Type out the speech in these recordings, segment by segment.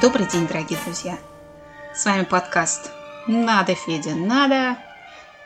Добрый день, дорогие друзья! С вами подкаст «Надо, Федя, надо!»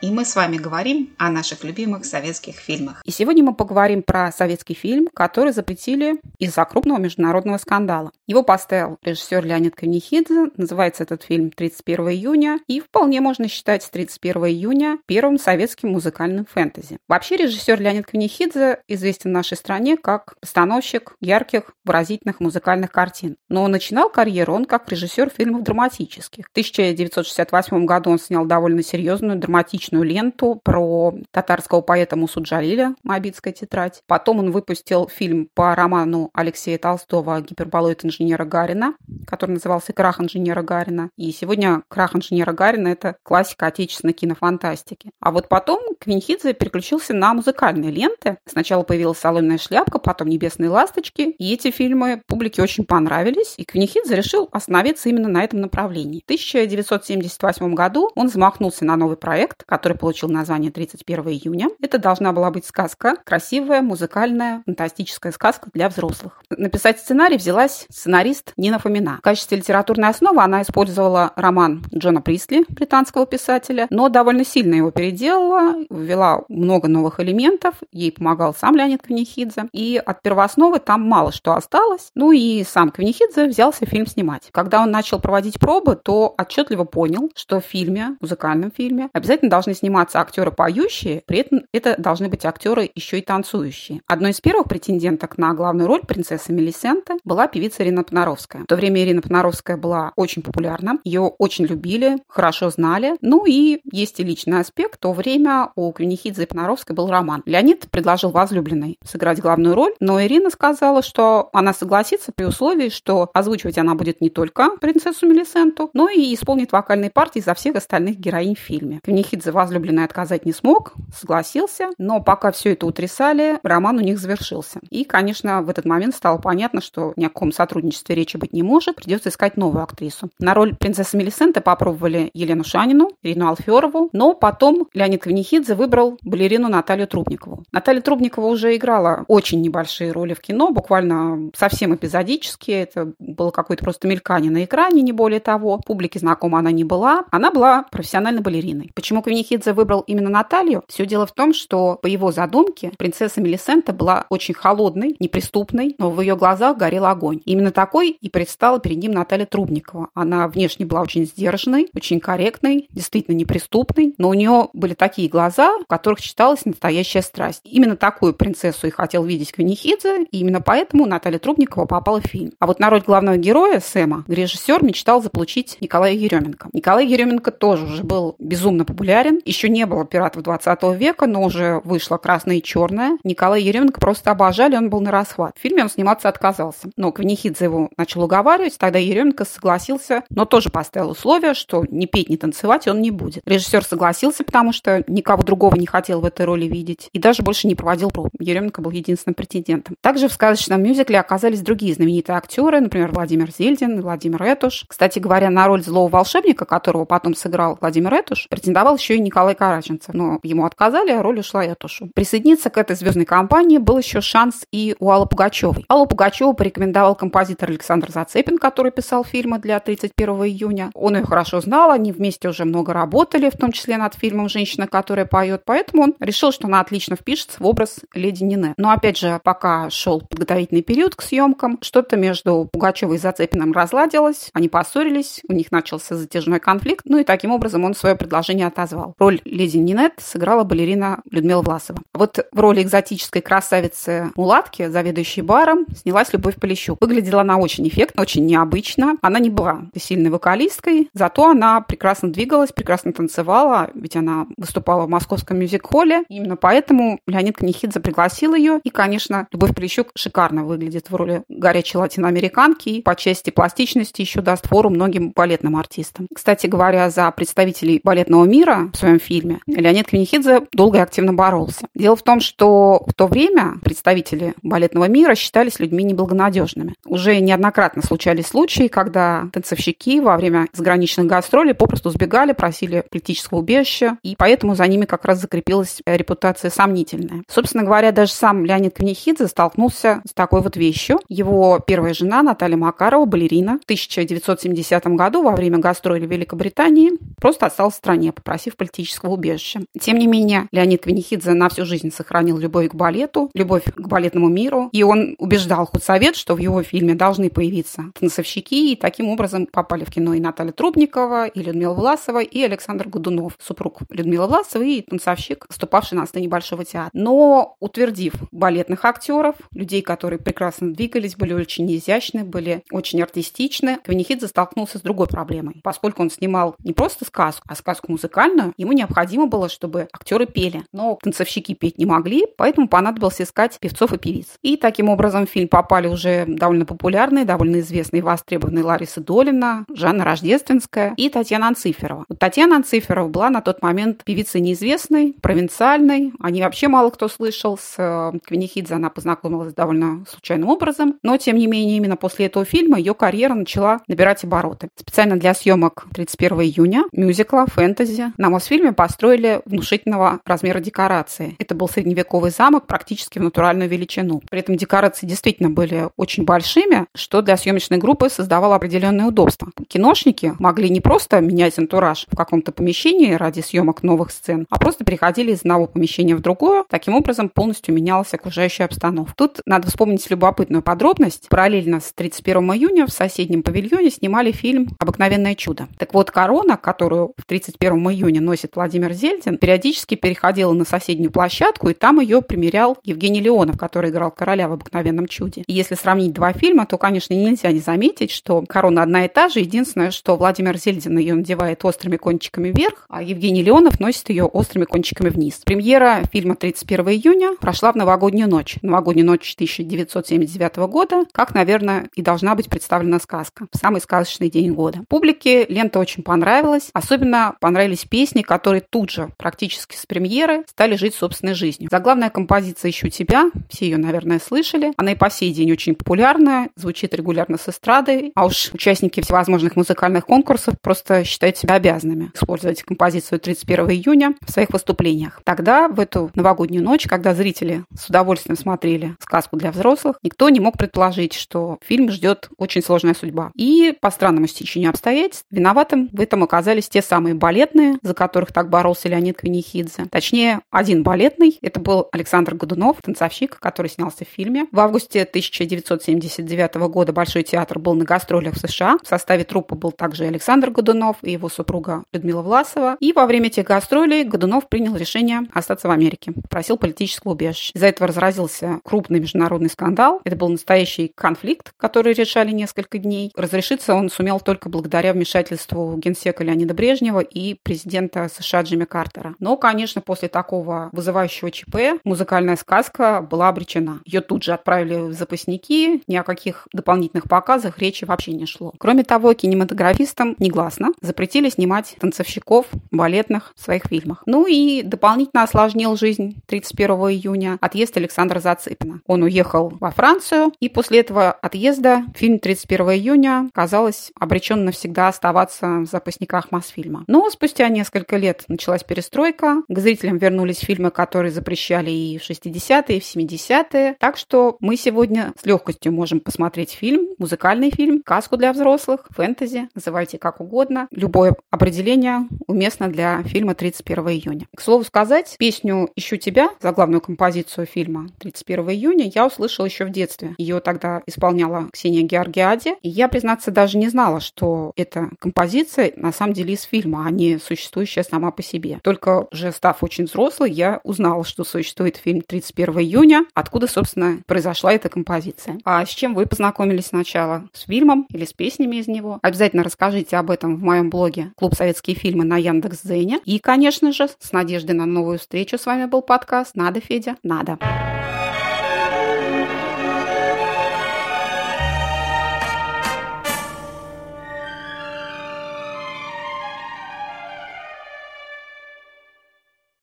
И мы с вами говорим о наших любимых советских фильмах. И сегодня мы поговорим про советский фильм, который запретили из-за крупного международного скандала. Его поставил режиссер Леонид Кавнихидзе. Называется этот фильм «31 июня». И вполне можно считать 31 июня первым советским музыкальным фэнтези. Вообще режиссер Леонид Кавнихидзе известен в нашей стране как постановщик ярких, выразительных музыкальных картин. Но начинал карьеру он как режиссер фильмов драматических. В 1968 году он снял довольно серьезную драматичную научную ленту про татарского поэта Мусу Джалиля «Моабитская тетрадь». Потом он выпустил фильм по роману Алексея Толстого «Гиперболоид инженера Гарина», который назывался «Крах инженера Гарина». И сегодня «Крах инженера Гарина» — это классика отечественной кинофантастики. А вот потом Квинхидзе переключился на музыкальные ленты. Сначала появилась «Соломенная шляпка», потом «Небесные ласточки». И эти фильмы публике очень понравились. И Квинхидзе решил остановиться именно на этом направлении. В 1978 году он замахнулся на новый проект, который который получил название 31 июня. Это должна была быть сказка, красивая, музыкальная, фантастическая сказка для взрослых. Написать сценарий взялась сценарист Нина Фомина. В качестве литературной основы она использовала роман Джона Присли, британского писателя, но довольно сильно его переделала, ввела много новых элементов, ей помогал сам Леонид Квинихидзе, и от первоосновы там мало что осталось. Ну и сам Квинихидзе взялся фильм снимать. Когда он начал проводить пробы, то отчетливо понял, что в фильме, музыкальном фильме, обязательно должны сниматься актеры поющие, при этом это должны быть актеры еще и танцующие. Одной из первых претенденток на главную роль принцессы Мелисенты была певица Ирина Понаровская. В то время Ирина Понаровская была очень популярна, ее очень любили, хорошо знали. Ну и есть и личный аспект. В то время у Квинихидзе и Понаровской был роман. Леонид предложил возлюбленной сыграть главную роль, но Ирина сказала, что она согласится при условии, что озвучивать она будет не только принцессу Мелисенту, но и исполнит вокальные партии за всех остальных героинь в фильме. Квинихидзе возлюбленный отказать не смог, согласился, но пока все это утрясали, роман у них завершился. И, конечно, в этот момент стало понятно, что ни о каком сотрудничестве речи быть не может, придется искать новую актрису. На роль принцессы Мелисенты попробовали Елену Шанину, Ирину Алферову, но потом Леонид Квинихидзе выбрал балерину Наталью Трубникову. Наталья Трубникова уже играла очень небольшие роли в кино, буквально совсем эпизодические, это было какое-то просто мелькание на экране, не более того. Публике знакома она не была. Она была профессиональной балериной. Почему Квинихидзе Орджоникидзе выбрал именно Наталью, все дело в том, что по его задумке принцесса Мелисента была очень холодной, неприступной, но в ее глазах горел огонь. Именно такой и предстала перед ним Наталья Трубникова. Она внешне была очень сдержанной, очень корректной, действительно неприступной, но у нее были такие глаза, в которых читалась настоящая страсть. Именно такую принцессу и хотел видеть Квинихидзе, и именно поэтому Наталья Трубникова попала в фильм. А вот на роль главного героя, Сэма, режиссер мечтал заполучить Николая Еременко. Николай Еременко тоже уже был безумно популярен, еще не было пиратов 20 века, но уже вышло «Красное и черное». Николай Еременко просто обожали, он был на расхват. В фильме он сниматься отказался. Но Квинихидзе его начал уговаривать, тогда Еременко согласился, но тоже поставил условие, что ни петь, ни танцевать он не будет. Режиссер согласился, потому что никого другого не хотел в этой роли видеть, и даже больше не проводил проб. Еременко был единственным претендентом. Также в сказочном мюзикле оказались другие знаменитые актеры, например, Владимир Зельдин Владимир Этуш. Кстати говоря, на роль злого волшебника, которого потом сыграл Владимир Этуш, претендовал еще и Николай Караченцев, но ему отказали, а роль ушла Ятушу. Присоединиться к этой звездной компании был еще шанс и у Аллы Пугачевой. Аллу Пугачеву порекомендовал композитор Александр Зацепин, который писал фильмы для 31 июня. Он ее хорошо знал, они вместе уже много работали, в том числе над фильмом «Женщина, которая поет», поэтому он решил, что она отлично впишется в образ леди Нине. Но опять же, пока шел подготовительный период к съемкам, что-то между Пугачевой и Зацепиным разладилось, они поссорились, у них начался затяжной конфликт, ну и таким образом он свое предложение отозвал. Роль леди Нинет сыграла балерина Людмила Власова. Вот в роли экзотической красавицы Мулатки, заведующей баром, снялась Любовь Полищук. Выглядела она очень эффектно, очень необычно. Она не была сильной вокалисткой, зато она прекрасно двигалась, прекрасно танцевала, ведь она выступала в московском мюзик-холле. Именно поэтому Леонид Книхидзе пригласил ее. И, конечно, Любовь Полищук шикарно выглядит в роли горячей латиноамериканки и по части пластичности еще даст фору многим балетным артистам. Кстати говоря, за представителей балетного мира в своем фильме, Леонид Квинихидзе долго и активно боролся. Дело в том, что в то время представители балетного мира считались людьми неблагонадежными. Уже неоднократно случались случаи, когда танцовщики во время заграничных гастролей попросту сбегали, просили политического убежища, и поэтому за ними как раз закрепилась репутация сомнительная. Собственно говоря, даже сам Леонид Квинихидзе столкнулся с такой вот вещью. Его первая жена Наталья Макарова, балерина, в 1970 году во время гастроли Великобритании просто осталась в стране, попросив политического убежища. Тем не менее, Леонид Квинихидзе на всю жизнь сохранил любовь к балету, любовь к балетному миру, и он убеждал худсовет, что в его фильме должны появиться танцовщики, и таким образом попали в кино и Наталья Трубникова, и Людмила Власова, и Александр Годунов, супруг Людмилы Власовой и танцовщик, выступавший на сцене Большого театра. Но утвердив балетных актеров, людей, которые прекрасно двигались, были очень изящны, были очень артистичны, Квинихидзе столкнулся с другой проблемой. Поскольку он снимал не просто сказку, а сказку музыкальную, ему необходимо было, чтобы актеры пели. Но танцовщики петь не могли, поэтому понадобилось искать певцов и певиц. И таким образом в фильм попали уже довольно популярные, довольно известные и востребованные Лариса Долина, Жанна Рождественская и Татьяна Анциферова. Вот Татьяна Анциферова была на тот момент певицей неизвестной, провинциальной. О ней вообще мало кто слышал. С э, Квинихидзе она познакомилась довольно случайным образом. Но, тем не менее, именно после этого фильма ее карьера начала набирать обороты. Специально для съемок 31 июня мюзикла «Фэнтези» на Мосфильме построили внушительного размера декорации. Это был средневековый замок практически в натуральную величину. При этом декорации действительно были очень большими, что для съемочной группы создавало определенные удобства. Киношники могли не просто менять антураж в каком-то помещении ради съемок новых сцен, а просто переходили из одного помещения в другое. Таким образом полностью менялась окружающая обстановка. Тут надо вспомнить любопытную подробность. Параллельно с 31 июня в соседнем павильоне снимали фильм «Обыкновенное чудо». Так вот, корона, которую в 31 июня носит Владимир Зельдин, периодически переходила на соседнюю площадку, и там ее примерял Евгений Леонов, который играл короля в «Обыкновенном чуде». И если сравнить два фильма, то, конечно, нельзя не заметить, что корона одна и та же. Единственное, что Владимир Зельдин ее надевает острыми кончиками вверх, а Евгений Леонов носит ее острыми кончиками вниз. Премьера фильма 31 июня прошла в новогоднюю ночь. Новогоднюю ночь 1979 года, как, наверное, и должна быть представлена сказка в самый сказочный день года. Публике лента очень понравилась. Особенно понравились песни, которые тут же, практически с премьеры, стали жить собственной жизнью. Заглавная композиция «Ищу тебя», все ее, наверное, слышали. Она и по сей день очень популярная, звучит регулярно с эстрады, а уж участники всевозможных музыкальных конкурсов просто считают себя обязанными использовать композицию 31 июня в своих выступлениях. Тогда, в эту новогоднюю ночь, когда зрители с удовольствием смотрели сказку для взрослых, никто не мог предположить, что фильм ждет очень сложная судьба. И по странному стечению обстоятельств виноватым в этом оказались те самые балетные, за которых так боролся Леонид Квинихидзе. Точнее, один балетный, это был Александр Годунов, танцовщик, который снялся в фильме. В августе 1979 года Большой театр был на гастролях в США. В составе труппы был также Александр Годунов и его супруга Людмила Власова. И во время этих гастролей Годунов принял решение остаться в Америке. Просил политического убежища. Из-за этого разразился крупный международный скандал. Это был настоящий конфликт, который решали несколько дней. Разрешиться он сумел только благодаря вмешательству генсека Леонида Брежнева и президента США Джимми Картера. Но, конечно, после такого вызывающего ЧП музыкальная сказка была обречена. Ее тут же отправили в запасники, ни о каких дополнительных показах речи вообще не шло. Кроме того, кинематографистам негласно запретили снимать танцовщиков балетных в своих фильмах. Ну и дополнительно осложнил жизнь 31 июня отъезд Александра Зацепина. Он уехал во Францию, и после этого отъезда фильм 31 июня, казалось, обречен навсегда оставаться в запасниках Мосфильма. Но спустя несколько лет началась перестройка, к зрителям вернулись фильмы, которые запрещали и в 60-е, и в 70-е. Так что мы сегодня с легкостью можем посмотреть фильм, музыкальный фильм, сказку для взрослых, фэнтези, называйте как угодно. Любое определение уместно для фильма 31 июня. К слову сказать, песню «Ищу тебя», заглавную композицию фильма 31 июня, я услышала еще в детстве. Ее тогда исполняла Ксения Георгиаде. И я, признаться, даже не знала, что эта композиция на самом деле из фильма, а не существующая сама по себе. Только уже став очень взрослой, я узнала, что существует фильм 31 июня, откуда, собственно, произошла эта композиция. А с чем вы познакомились сначала? С фильмом или с песнями из него? Обязательно расскажите об этом в моем блоге «Клуб советские фильмы» на Яндекс.Зене. И, конечно же, с надеждой на новую встречу с вами был подкаст «Надо, Федя, надо».